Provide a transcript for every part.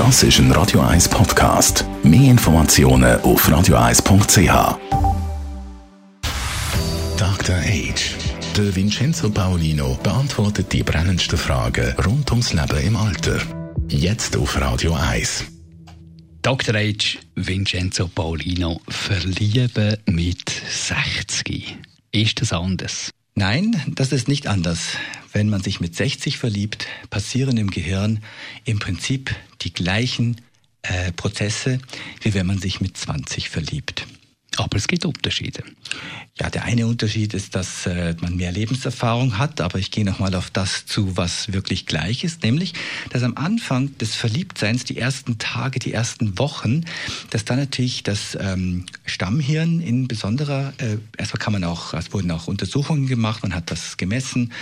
Das ist ein Radio 1 Podcast. Mehr Informationen auf radio1.ch. Dr. Age. Der Vincenzo Paolino beantwortet die brennendsten Fragen rund ums Leben im Alter. Jetzt auf Radio 1. Dr. Age Vincenzo Paolino verlieben mit 60. Ist das anders? Nein, das ist nicht anders. Wenn man sich mit 60 verliebt, passieren im Gehirn im Prinzip die gleichen äh, Prozesse, wie wenn man sich mit 20 verliebt. Aber es gibt Unterschiede. Ja, der eine Unterschied ist, dass äh, man mehr Lebenserfahrung hat, aber ich gehe nochmal auf das zu, was wirklich gleich ist, nämlich, dass am Anfang des Verliebtseins, die ersten Tage, die ersten Wochen, dass dann natürlich das ähm, Stammhirn in besonderer, äh, erstmal kann man auch, es wurden auch Untersuchungen gemacht, man hat das gemessen,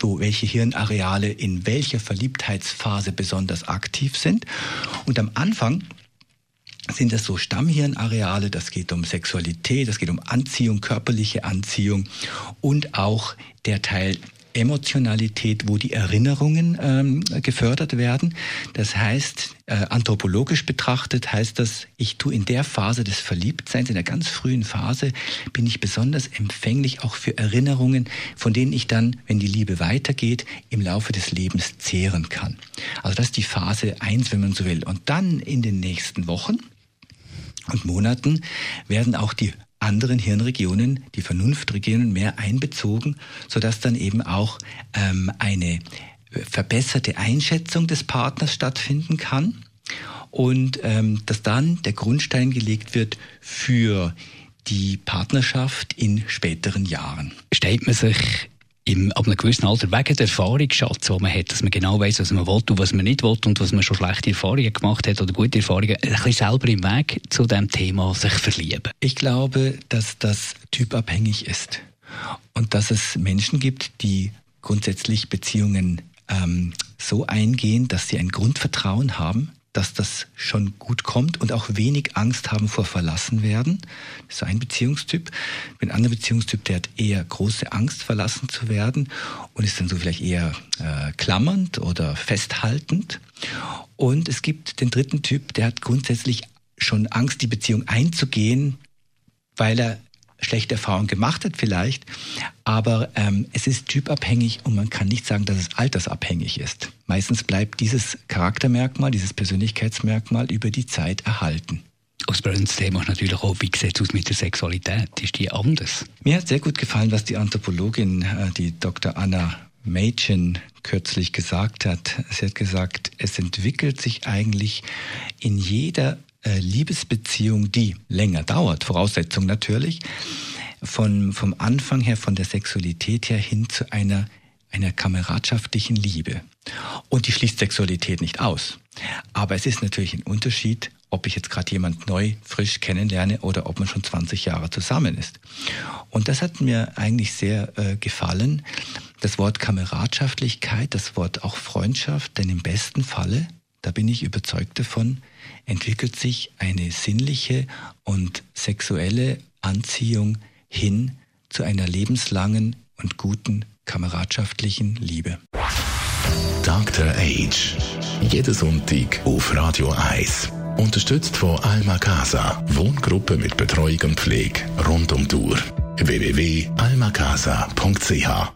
wo welche Hirnareale in welcher Verliebtheitsphase besonders aktiv sind. Und am Anfang sind das so Stammhirnareale, das geht um Sexualität, das geht um Anziehung, körperliche Anziehung und auch der Teil Emotionalität, wo die Erinnerungen ähm, gefördert werden. Das heißt, äh, anthropologisch betrachtet heißt das, ich tue in der Phase des Verliebtseins, in der ganz frühen Phase, bin ich besonders empfänglich auch für Erinnerungen, von denen ich dann, wenn die Liebe weitergeht, im Laufe des Lebens zehren kann. Also das ist die Phase eins, wenn man so will. Und dann in den nächsten Wochen, und Monaten werden auch die anderen Hirnregionen, die Vernunftregionen mehr einbezogen, sodass dann eben auch ähm, eine verbesserte Einschätzung des Partners stattfinden kann und ähm, dass dann der Grundstein gelegt wird für die Partnerschaft in späteren Jahren. Stellt man sich im, ab einem gewissen Alter wegen der Erfahrungsschatz, den man hat, dass man genau weiß, was man will und was man nicht will und was man schon schlechte Erfahrungen gemacht hat oder gute Erfahrungen, ein bisschen selber im Weg zu dem Thema sich verlieben? Ich glaube, dass das typabhängig ist und dass es Menschen gibt, die grundsätzlich Beziehungen ähm, so eingehen, dass sie ein Grundvertrauen haben, dass das schon gut kommt und auch wenig Angst haben vor verlassen werden. Das ist ein Beziehungstyp. Ein anderer Beziehungstyp, der hat eher große Angst, verlassen zu werden und ist dann so vielleicht eher äh, klammernd oder festhaltend. Und es gibt den dritten Typ, der hat grundsätzlich schon Angst, die Beziehung einzugehen, weil er schlechte Erfahrungen gemacht hat vielleicht, aber ähm, es ist typabhängig und man kann nicht sagen, dass es altersabhängig ist. Meistens bleibt dieses Charaktermerkmal, dieses Persönlichkeitsmerkmal über die Zeit erhalten. Das Thema ist natürlich auch, wie sieht es aus mit der Sexualität? Ist die anders? Mir hat sehr gut gefallen, was die Anthropologin, äh, die Dr. Anna Mädchen kürzlich gesagt hat. Sie hat gesagt, es entwickelt sich eigentlich in jeder Liebesbeziehung, die länger dauert, Voraussetzung natürlich, von, vom Anfang her, von der Sexualität her hin zu einer, einer kameradschaftlichen Liebe. Und die schließt Sexualität nicht aus. Aber es ist natürlich ein Unterschied, ob ich jetzt gerade jemand neu, frisch kennenlerne oder ob man schon 20 Jahre zusammen ist. Und das hat mir eigentlich sehr äh, gefallen. Das Wort Kameradschaftlichkeit, das Wort auch Freundschaft, denn im besten Falle da bin ich überzeugt davon, entwickelt sich eine sinnliche und sexuelle Anziehung hin zu einer lebenslangen und guten kameradschaftlichen Liebe. Dr. Age. Jeden Sonntag auf Radio 1. Unterstützt von Alma Casa. Wohngruppe mit Betreuung und Pflege rund um die Uhr. www.almacasa.ch